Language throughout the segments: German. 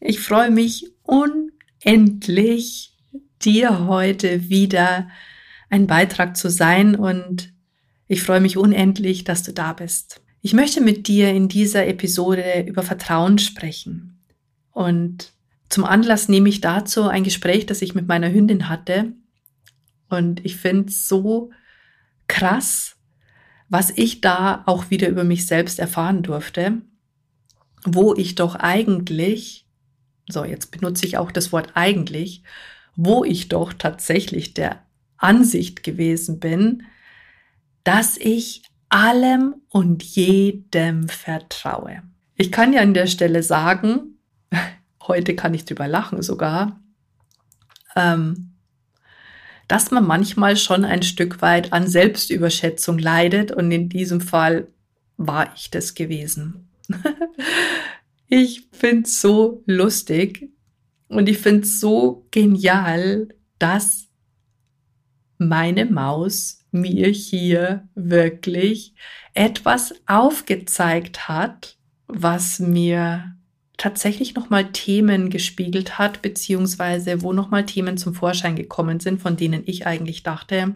Ich freue mich unendlich, dir heute wieder ein Beitrag zu sein und ich freue mich unendlich, dass du da bist. Ich möchte mit dir in dieser Episode über Vertrauen sprechen. Und zum Anlass nehme ich dazu ein Gespräch, das ich mit meiner Hündin hatte. Und ich finde es so krass, was ich da auch wieder über mich selbst erfahren durfte, wo ich doch eigentlich, so jetzt benutze ich auch das Wort eigentlich, wo ich doch tatsächlich der Ansicht gewesen bin, dass ich allem und jedem vertraue. Ich kann ja an der Stelle sagen, heute kann ich drüber lachen sogar, ähm, dass man manchmal schon ein Stück weit an Selbstüberschätzung leidet und in diesem Fall war ich das gewesen. ich finde es so lustig und ich finde es so genial, dass meine Maus mir hier wirklich etwas aufgezeigt hat, was mir tatsächlich nochmal Themen gespiegelt hat, beziehungsweise wo nochmal Themen zum Vorschein gekommen sind, von denen ich eigentlich dachte,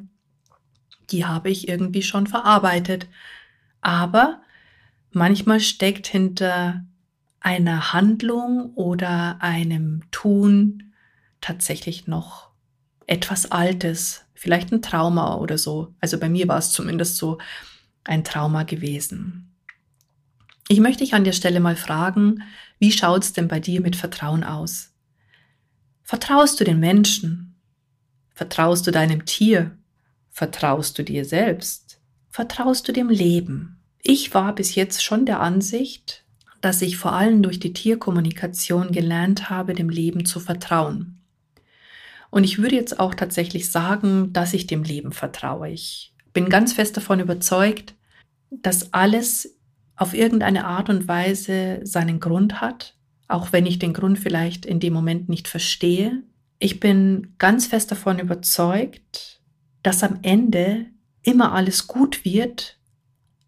die habe ich irgendwie schon verarbeitet. Aber manchmal steckt hinter einer Handlung oder einem Tun tatsächlich noch etwas Altes, vielleicht ein Trauma oder so. Also bei mir war es zumindest so ein Trauma gewesen. Ich möchte dich an der Stelle mal fragen, wie schaut's denn bei dir mit Vertrauen aus? Vertraust du den Menschen? Vertraust du deinem Tier? Vertraust du dir selbst? Vertraust du dem Leben? Ich war bis jetzt schon der Ansicht, dass ich vor allem durch die Tierkommunikation gelernt habe, dem Leben zu vertrauen. Und ich würde jetzt auch tatsächlich sagen, dass ich dem Leben vertraue. Ich bin ganz fest davon überzeugt, dass alles auf irgendeine Art und Weise seinen Grund hat, auch wenn ich den Grund vielleicht in dem Moment nicht verstehe. Ich bin ganz fest davon überzeugt, dass am Ende immer alles gut wird,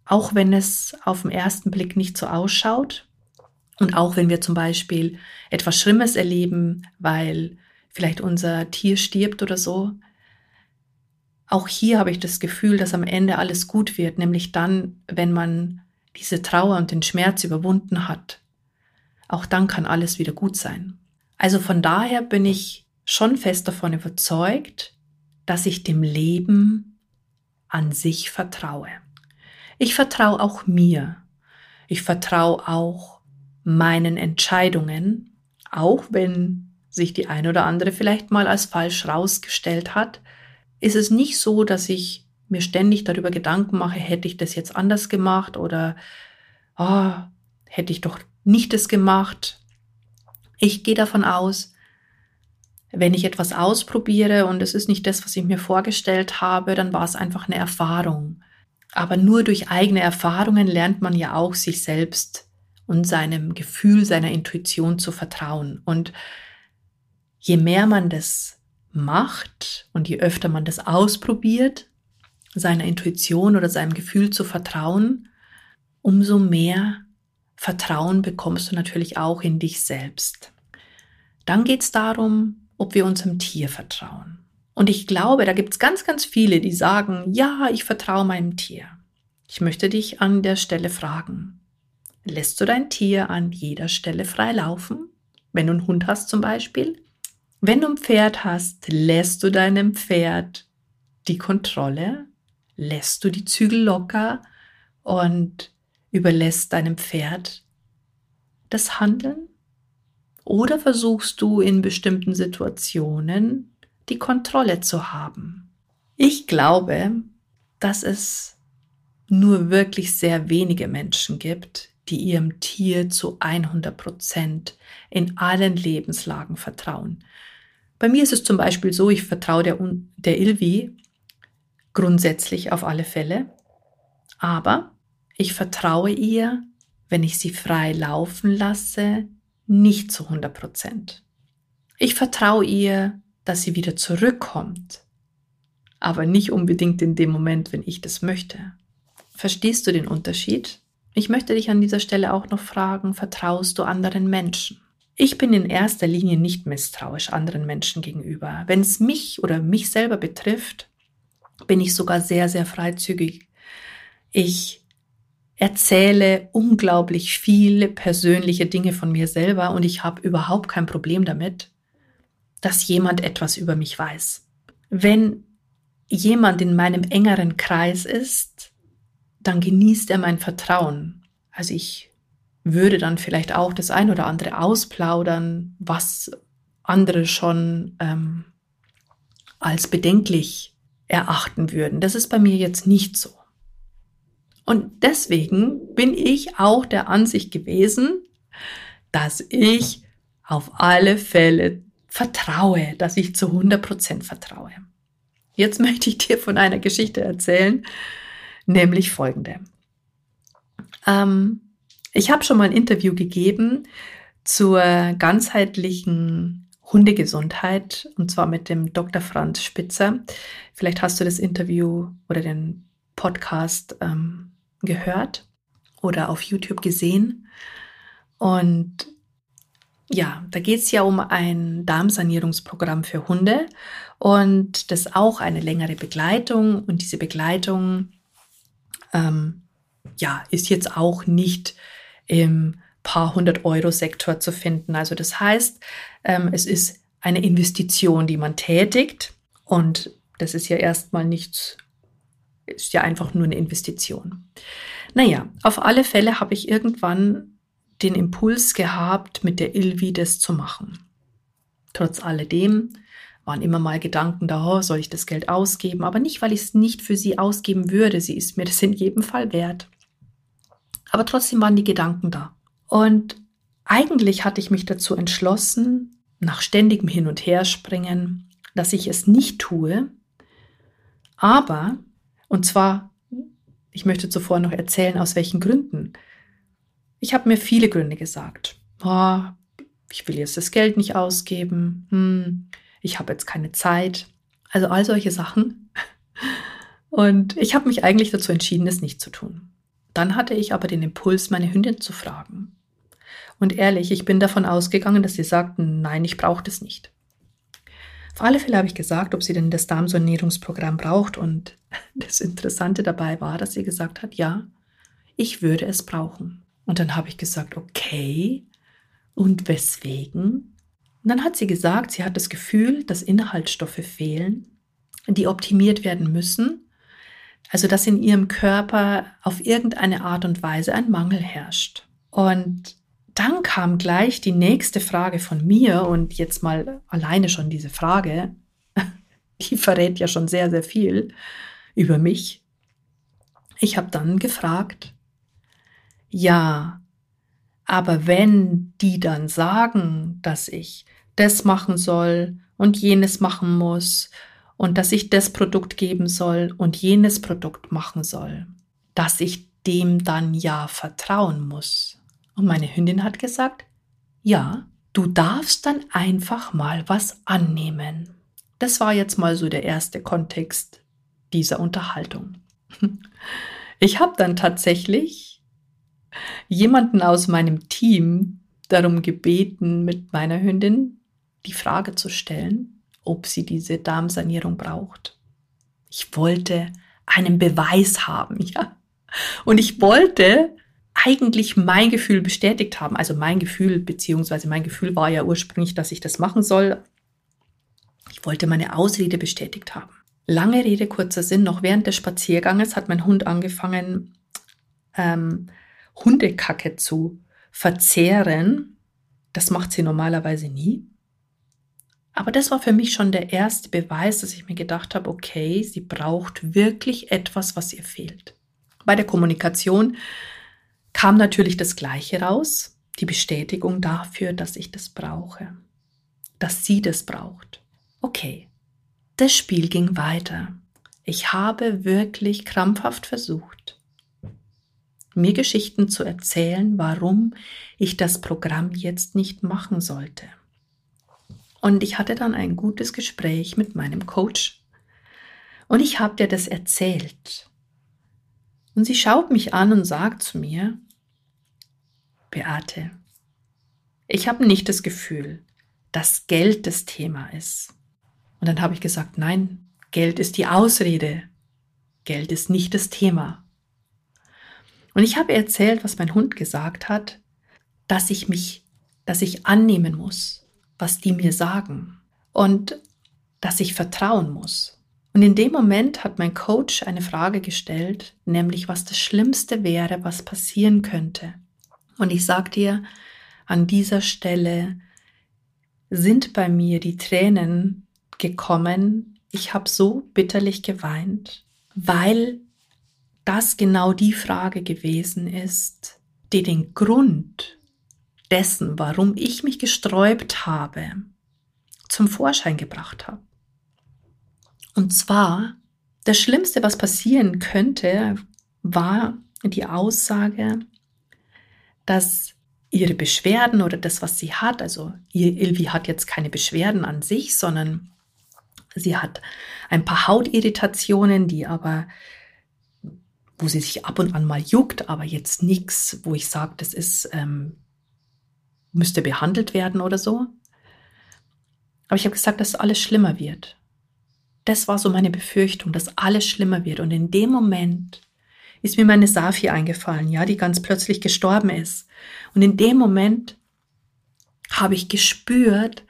auch wenn es auf den ersten Blick nicht so ausschaut und auch wenn wir zum Beispiel etwas Schlimmes erleben, weil vielleicht unser Tier stirbt oder so. Auch hier habe ich das Gefühl, dass am Ende alles gut wird, nämlich dann, wenn man diese Trauer und den Schmerz überwunden hat, auch dann kann alles wieder gut sein. Also von daher bin ich schon fest davon überzeugt, dass ich dem Leben an sich vertraue. Ich vertraue auch mir. Ich vertraue auch meinen Entscheidungen, auch wenn sich die ein oder andere vielleicht mal als falsch rausgestellt hat, ist es nicht so, dass ich mir ständig darüber Gedanken mache, hätte ich das jetzt anders gemacht oder oh, hätte ich doch nicht das gemacht. Ich gehe davon aus, wenn ich etwas ausprobiere und es ist nicht das, was ich mir vorgestellt habe, dann war es einfach eine Erfahrung. Aber nur durch eigene Erfahrungen lernt man ja auch sich selbst und seinem Gefühl, seiner Intuition zu vertrauen. Und je mehr man das macht und je öfter man das ausprobiert, seiner Intuition oder seinem Gefühl zu vertrauen, umso mehr Vertrauen bekommst du natürlich auch in dich selbst. Dann geht es darum, ob wir unserem Tier vertrauen. Und ich glaube, da gibt es ganz, ganz viele, die sagen, ja, ich vertraue meinem Tier. Ich möchte dich an der Stelle fragen, lässt du dein Tier an jeder Stelle frei laufen? Wenn du einen Hund hast zum Beispiel? Wenn du ein Pferd hast, lässt du deinem Pferd die Kontrolle? lässt du die Zügel locker und überlässt deinem Pferd das Handeln? Oder versuchst du in bestimmten Situationen die Kontrolle zu haben? Ich glaube, dass es nur wirklich sehr wenige Menschen gibt, die ihrem Tier zu 100 Prozent in allen Lebenslagen vertrauen. Bei mir ist es zum Beispiel so, ich vertraue der, der Ilvi grundsätzlich auf alle Fälle, aber ich vertraue ihr, wenn ich sie frei laufen lasse, nicht zu 100 Prozent. Ich vertraue ihr, dass sie wieder zurückkommt, aber nicht unbedingt in dem Moment, wenn ich das möchte. Verstehst du den Unterschied? Ich möchte dich an dieser Stelle auch noch fragen, vertraust du anderen Menschen? Ich bin in erster Linie nicht misstrauisch anderen Menschen gegenüber. Wenn es mich oder mich selber betrifft, bin ich sogar sehr, sehr freizügig. Ich erzähle unglaublich viele persönliche Dinge von mir selber und ich habe überhaupt kein Problem damit, dass jemand etwas über mich weiß. Wenn jemand in meinem engeren Kreis ist, dann genießt er mein Vertrauen. Also ich würde dann vielleicht auch das ein oder andere ausplaudern, was andere schon ähm, als bedenklich erachten würden. Das ist bei mir jetzt nicht so. Und deswegen bin ich auch der Ansicht gewesen, dass ich auf alle Fälle vertraue, dass ich zu 100 Prozent vertraue. Jetzt möchte ich dir von einer Geschichte erzählen, nämlich folgende. Ähm, ich habe schon mal ein Interview gegeben zur ganzheitlichen Hundegesundheit und zwar mit dem Dr. Franz Spitzer. Vielleicht hast du das Interview oder den Podcast ähm, gehört oder auf YouTube gesehen. Und ja, da geht es ja um ein Darmsanierungsprogramm für Hunde und das auch eine längere Begleitung. Und diese Begleitung ähm, ja, ist jetzt auch nicht im paar hundert Euro Sektor zu finden. Also das heißt, ähm, es ist eine Investition, die man tätigt und das ist ja erstmal nichts, ist ja einfach nur eine Investition. Naja, auf alle Fälle habe ich irgendwann den Impuls gehabt, mit der Ilvi das zu machen. Trotz alledem waren immer mal Gedanken da, oh, soll ich das Geld ausgeben? Aber nicht, weil ich es nicht für sie ausgeben würde. Sie ist mir das in jedem Fall wert. Aber trotzdem waren die Gedanken da. Und eigentlich hatte ich mich dazu entschlossen, nach ständigem Hin und Herspringen, dass ich es nicht tue. Aber, und zwar, ich möchte zuvor noch erzählen, aus welchen Gründen. Ich habe mir viele Gründe gesagt. Oh, ich will jetzt das Geld nicht ausgeben. Hm, ich habe jetzt keine Zeit. Also all solche Sachen. Und ich habe mich eigentlich dazu entschieden, es nicht zu tun. Dann hatte ich aber den Impuls, meine Hündin zu fragen. Und ehrlich, ich bin davon ausgegangen, dass sie sagten, nein, ich brauche das nicht. Auf alle Fälle habe ich gesagt, ob sie denn das Darmsanierungsprogramm braucht. Und das Interessante dabei war, dass sie gesagt hat, ja, ich würde es brauchen. Und dann habe ich gesagt, okay, und weswegen? Und dann hat sie gesagt, sie hat das Gefühl, dass Inhaltsstoffe fehlen, die optimiert werden müssen also dass in ihrem Körper auf irgendeine Art und Weise ein Mangel herrscht. Und dann kam gleich die nächste Frage von mir und jetzt mal alleine schon diese Frage, die verrät ja schon sehr, sehr viel über mich. Ich habe dann gefragt, ja, aber wenn die dann sagen, dass ich das machen soll und jenes machen muss und dass ich das Produkt geben soll und jenes Produkt machen soll, dass ich dem dann ja vertrauen muss. Und meine Hündin hat gesagt, ja, du darfst dann einfach mal was annehmen. Das war jetzt mal so der erste Kontext dieser Unterhaltung. Ich habe dann tatsächlich jemanden aus meinem Team darum gebeten, mit meiner Hündin die Frage zu stellen, ob sie diese Darmsanierung braucht. Ich wollte einen Beweis haben, ja. Und ich wollte eigentlich mein Gefühl bestätigt haben. Also mein Gefühl, beziehungsweise mein Gefühl war ja ursprünglich, dass ich das machen soll. Ich wollte meine Ausrede bestätigt haben. Lange Rede, kurzer Sinn, noch während des Spazierganges hat mein Hund angefangen, ähm, Hundekacke zu verzehren. Das macht sie normalerweise nie. Aber das war für mich schon der erste Beweis, dass ich mir gedacht habe, okay, sie braucht wirklich etwas, was ihr fehlt. Bei der Kommunikation kam natürlich das Gleiche raus, die Bestätigung dafür, dass ich das brauche, dass sie das braucht. Okay, das Spiel ging weiter. Ich habe wirklich krampfhaft versucht, mir Geschichten zu erzählen, warum ich das Programm jetzt nicht machen sollte. Und ich hatte dann ein gutes Gespräch mit meinem Coach. Und ich habe dir das erzählt. Und sie schaut mich an und sagt zu mir, Beate, ich habe nicht das Gefühl, dass Geld das Thema ist. Und dann habe ich gesagt, nein, Geld ist die Ausrede. Geld ist nicht das Thema. Und ich habe erzählt, was mein Hund gesagt hat, dass ich mich, dass ich annehmen muss, was die mir sagen und dass ich vertrauen muss. Und in dem Moment hat mein Coach eine Frage gestellt, nämlich was das Schlimmste wäre, was passieren könnte. Und ich sag dir, an dieser Stelle sind bei mir die Tränen gekommen. Ich habe so bitterlich geweint, weil das genau die Frage gewesen ist, die den Grund dessen, warum ich mich gesträubt habe, zum Vorschein gebracht hat. Und zwar, das Schlimmste, was passieren könnte, war die Aussage, dass ihre Beschwerden oder das, was sie hat, also ihr Ilvi hat jetzt keine Beschwerden an sich, sondern sie hat ein paar Hautirritationen, die aber, wo sie sich ab und an mal juckt, aber jetzt nichts, wo ich sage, das ist, ähm, müsste behandelt werden oder so. Aber ich habe gesagt, dass alles schlimmer wird. Das war so meine Befürchtung, dass alles schlimmer wird. Und in dem Moment ist mir meine Safi eingefallen, ja, die ganz plötzlich gestorben ist. Und in dem Moment habe ich gespürt,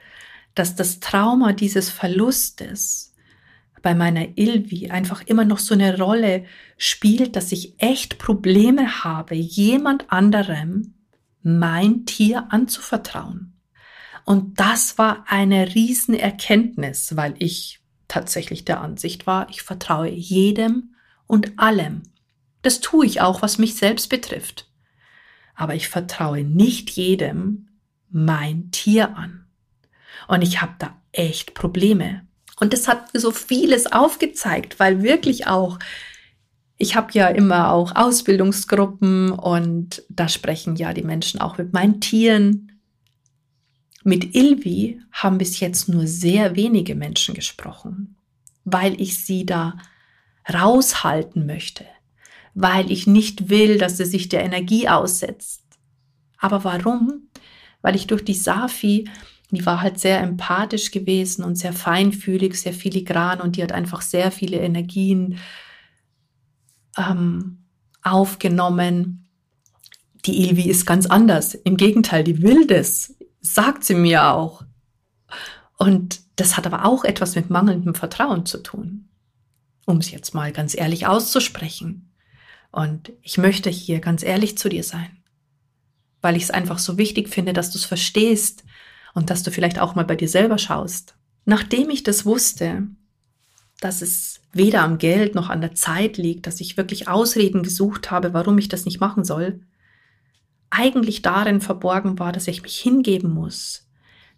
dass das Trauma dieses Verlustes bei meiner Ilvi einfach immer noch so eine Rolle spielt, dass ich echt Probleme habe, jemand anderem mein Tier anzuvertrauen. Und das war eine Riesenerkenntnis, weil ich tatsächlich der Ansicht war, ich vertraue jedem und allem. Das tue ich auch, was mich selbst betrifft. Aber ich vertraue nicht jedem mein Tier an. Und ich habe da echt Probleme. Und das hat so vieles aufgezeigt, weil wirklich auch, ich habe ja immer auch Ausbildungsgruppen und da sprechen ja die Menschen auch mit meinen Tieren. Mit Ilvi haben bis jetzt nur sehr wenige Menschen gesprochen, weil ich sie da raushalten möchte, weil ich nicht will, dass sie sich der Energie aussetzt. Aber warum? Weil ich durch die Safi, die war halt sehr empathisch gewesen und sehr feinfühlig, sehr filigran und die hat einfach sehr viele Energien ähm, aufgenommen. Die Ilvi ist ganz anders. Im Gegenteil, die will das sagt sie mir auch. Und das hat aber auch etwas mit mangelndem Vertrauen zu tun, um es jetzt mal ganz ehrlich auszusprechen. Und ich möchte hier ganz ehrlich zu dir sein, weil ich es einfach so wichtig finde, dass du es verstehst und dass du vielleicht auch mal bei dir selber schaust. Nachdem ich das wusste, dass es weder am Geld noch an der Zeit liegt, dass ich wirklich Ausreden gesucht habe, warum ich das nicht machen soll, eigentlich darin verborgen war, dass ich mich hingeben muss,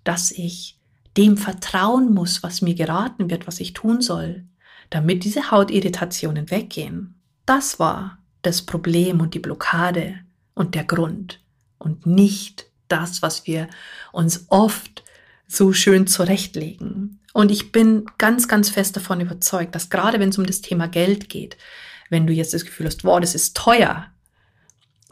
dass ich dem vertrauen muss, was mir geraten wird, was ich tun soll, damit diese Hautirritationen weggehen. Das war das Problem und die Blockade und der Grund und nicht das, was wir uns oft so schön zurechtlegen. Und ich bin ganz, ganz fest davon überzeugt, dass gerade wenn es um das Thema Geld geht, wenn du jetzt das Gefühl hast, wow, das ist teuer,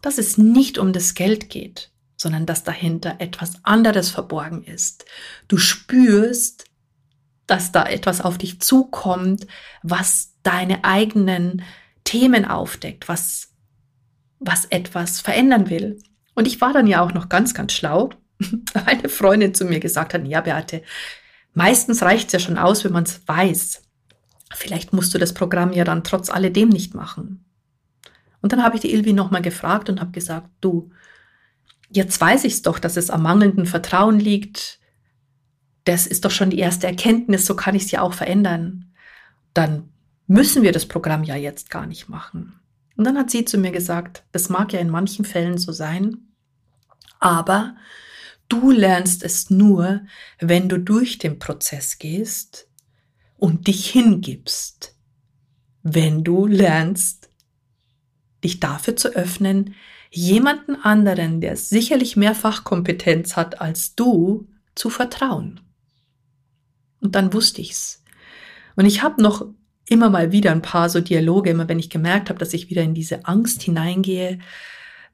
dass es nicht um das Geld geht, sondern dass dahinter etwas anderes verborgen ist. Du spürst, dass da etwas auf dich zukommt, was deine eigenen Themen aufdeckt, was, was etwas verändern will. Und ich war dann ja auch noch ganz, ganz schlau, weil eine Freundin zu mir gesagt hat, ja, Beate, meistens reicht es ja schon aus, wenn man es weiß. Vielleicht musst du das Programm ja dann trotz alledem nicht machen. Und dann habe ich die Ilvi nochmal gefragt und habe gesagt, du, jetzt weiß ich es doch, dass es am mangelnden Vertrauen liegt. Das ist doch schon die erste Erkenntnis, so kann ich es ja auch verändern. Dann müssen wir das Programm ja jetzt gar nicht machen. Und dann hat sie zu mir gesagt, das mag ja in manchen Fällen so sein, aber du lernst es nur, wenn du durch den Prozess gehst und dich hingibst. Wenn du lernst, dich dafür zu öffnen, jemanden anderen, der sicherlich mehr Fachkompetenz hat als du, zu vertrauen. Und dann wusste ich's. Und ich habe noch immer mal wieder ein paar so Dialoge, immer wenn ich gemerkt habe, dass ich wieder in diese Angst hineingehe,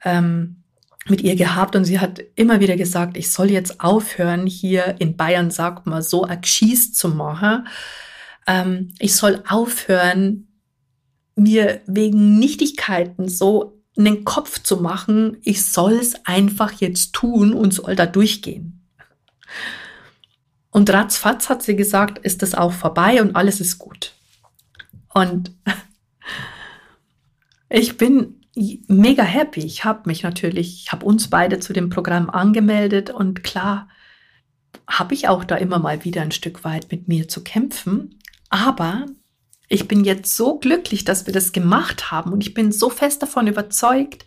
ähm, mit ihr gehabt und sie hat immer wieder gesagt, ich soll jetzt aufhören, hier in Bayern sagt man so Akschieß zu machen. Ähm, ich soll aufhören, mir wegen Nichtigkeiten so einen Kopf zu machen. Ich soll es einfach jetzt tun und soll da durchgehen. Und ratzfatz hat sie gesagt, ist das auch vorbei und alles ist gut. Und ich bin mega happy. Ich habe mich natürlich, ich habe uns beide zu dem Programm angemeldet und klar habe ich auch da immer mal wieder ein Stück weit mit mir zu kämpfen. Aber ich bin jetzt so glücklich, dass wir das gemacht haben und ich bin so fest davon überzeugt,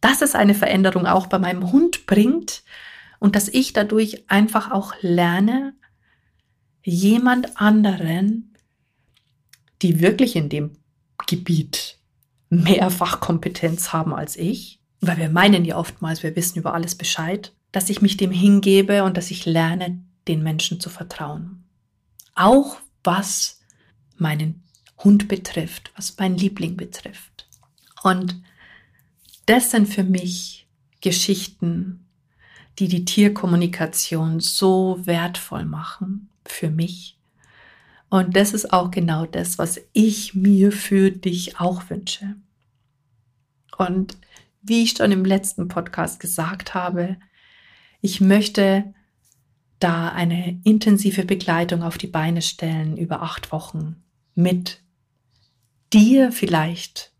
dass es eine Veränderung auch bei meinem Hund bringt und dass ich dadurch einfach auch lerne, jemand anderen, die wirklich in dem Gebiet mehr Fachkompetenz haben als ich, weil wir meinen ja oftmals, wir wissen über alles Bescheid, dass ich mich dem hingebe und dass ich lerne, den Menschen zu vertrauen. Auch was meinen Hund betrifft, was mein Liebling betrifft. Und das sind für mich Geschichten, die die Tierkommunikation so wertvoll machen für mich. Und das ist auch genau das, was ich mir für dich auch wünsche. Und wie ich schon im letzten Podcast gesagt habe, ich möchte da eine intensive Begleitung auf die Beine stellen über acht Wochen mit dir vielleicht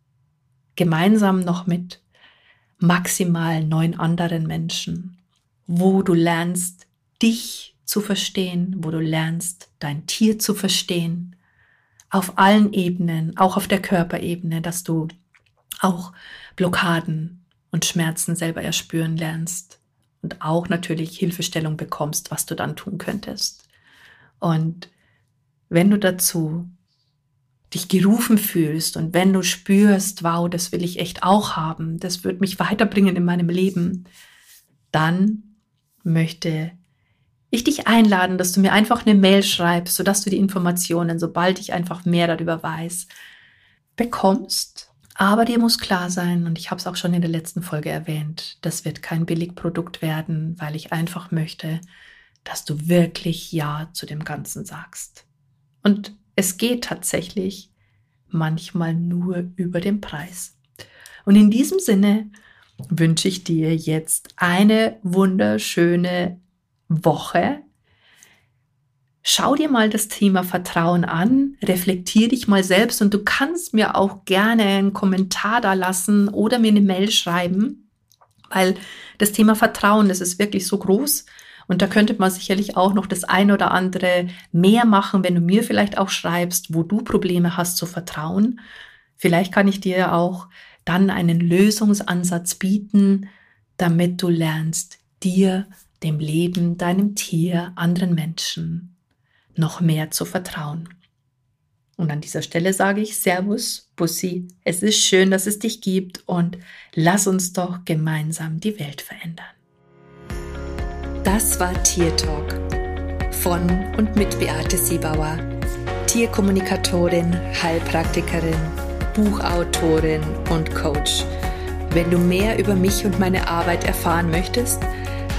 gemeinsam noch mit maximal neun anderen Menschen wo du lernst, dich zu verstehen, wo du lernst, dein Tier zu verstehen, auf allen Ebenen, auch auf der Körperebene, dass du auch Blockaden und Schmerzen selber erspüren lernst und auch natürlich Hilfestellung bekommst, was du dann tun könntest. Und wenn du dazu dich gerufen fühlst und wenn du spürst, wow, das will ich echt auch haben, das wird mich weiterbringen in meinem Leben, dann möchte ich dich einladen, dass du mir einfach eine Mail schreibst, sodass du die Informationen, sobald ich einfach mehr darüber weiß, bekommst. Aber dir muss klar sein, und ich habe es auch schon in der letzten Folge erwähnt, das wird kein Billigprodukt werden, weil ich einfach möchte, dass du wirklich Ja zu dem Ganzen sagst. Und es geht tatsächlich manchmal nur über den Preis. Und in diesem Sinne wünsche ich dir jetzt eine wunderschöne Woche. Schau dir mal das Thema Vertrauen an, reflektier dich mal selbst und du kannst mir auch gerne einen Kommentar da lassen oder mir eine Mail schreiben, weil das Thema Vertrauen, das ist wirklich so groß und da könnte man sicherlich auch noch das ein oder andere mehr machen, wenn du mir vielleicht auch schreibst, wo du Probleme hast zu vertrauen. Vielleicht kann ich dir auch dann einen Lösungsansatz bieten, damit du lernst, dir, dem Leben, deinem Tier, anderen Menschen noch mehr zu vertrauen. Und an dieser Stelle sage ich Servus, Bussi, es ist schön, dass es dich gibt und lass uns doch gemeinsam die Welt verändern. Das war Tier Talk von und mit Beate Siebauer, Tierkommunikatorin, Heilpraktikerin Buchautorin und Coach. Wenn du mehr über mich und meine Arbeit erfahren möchtest,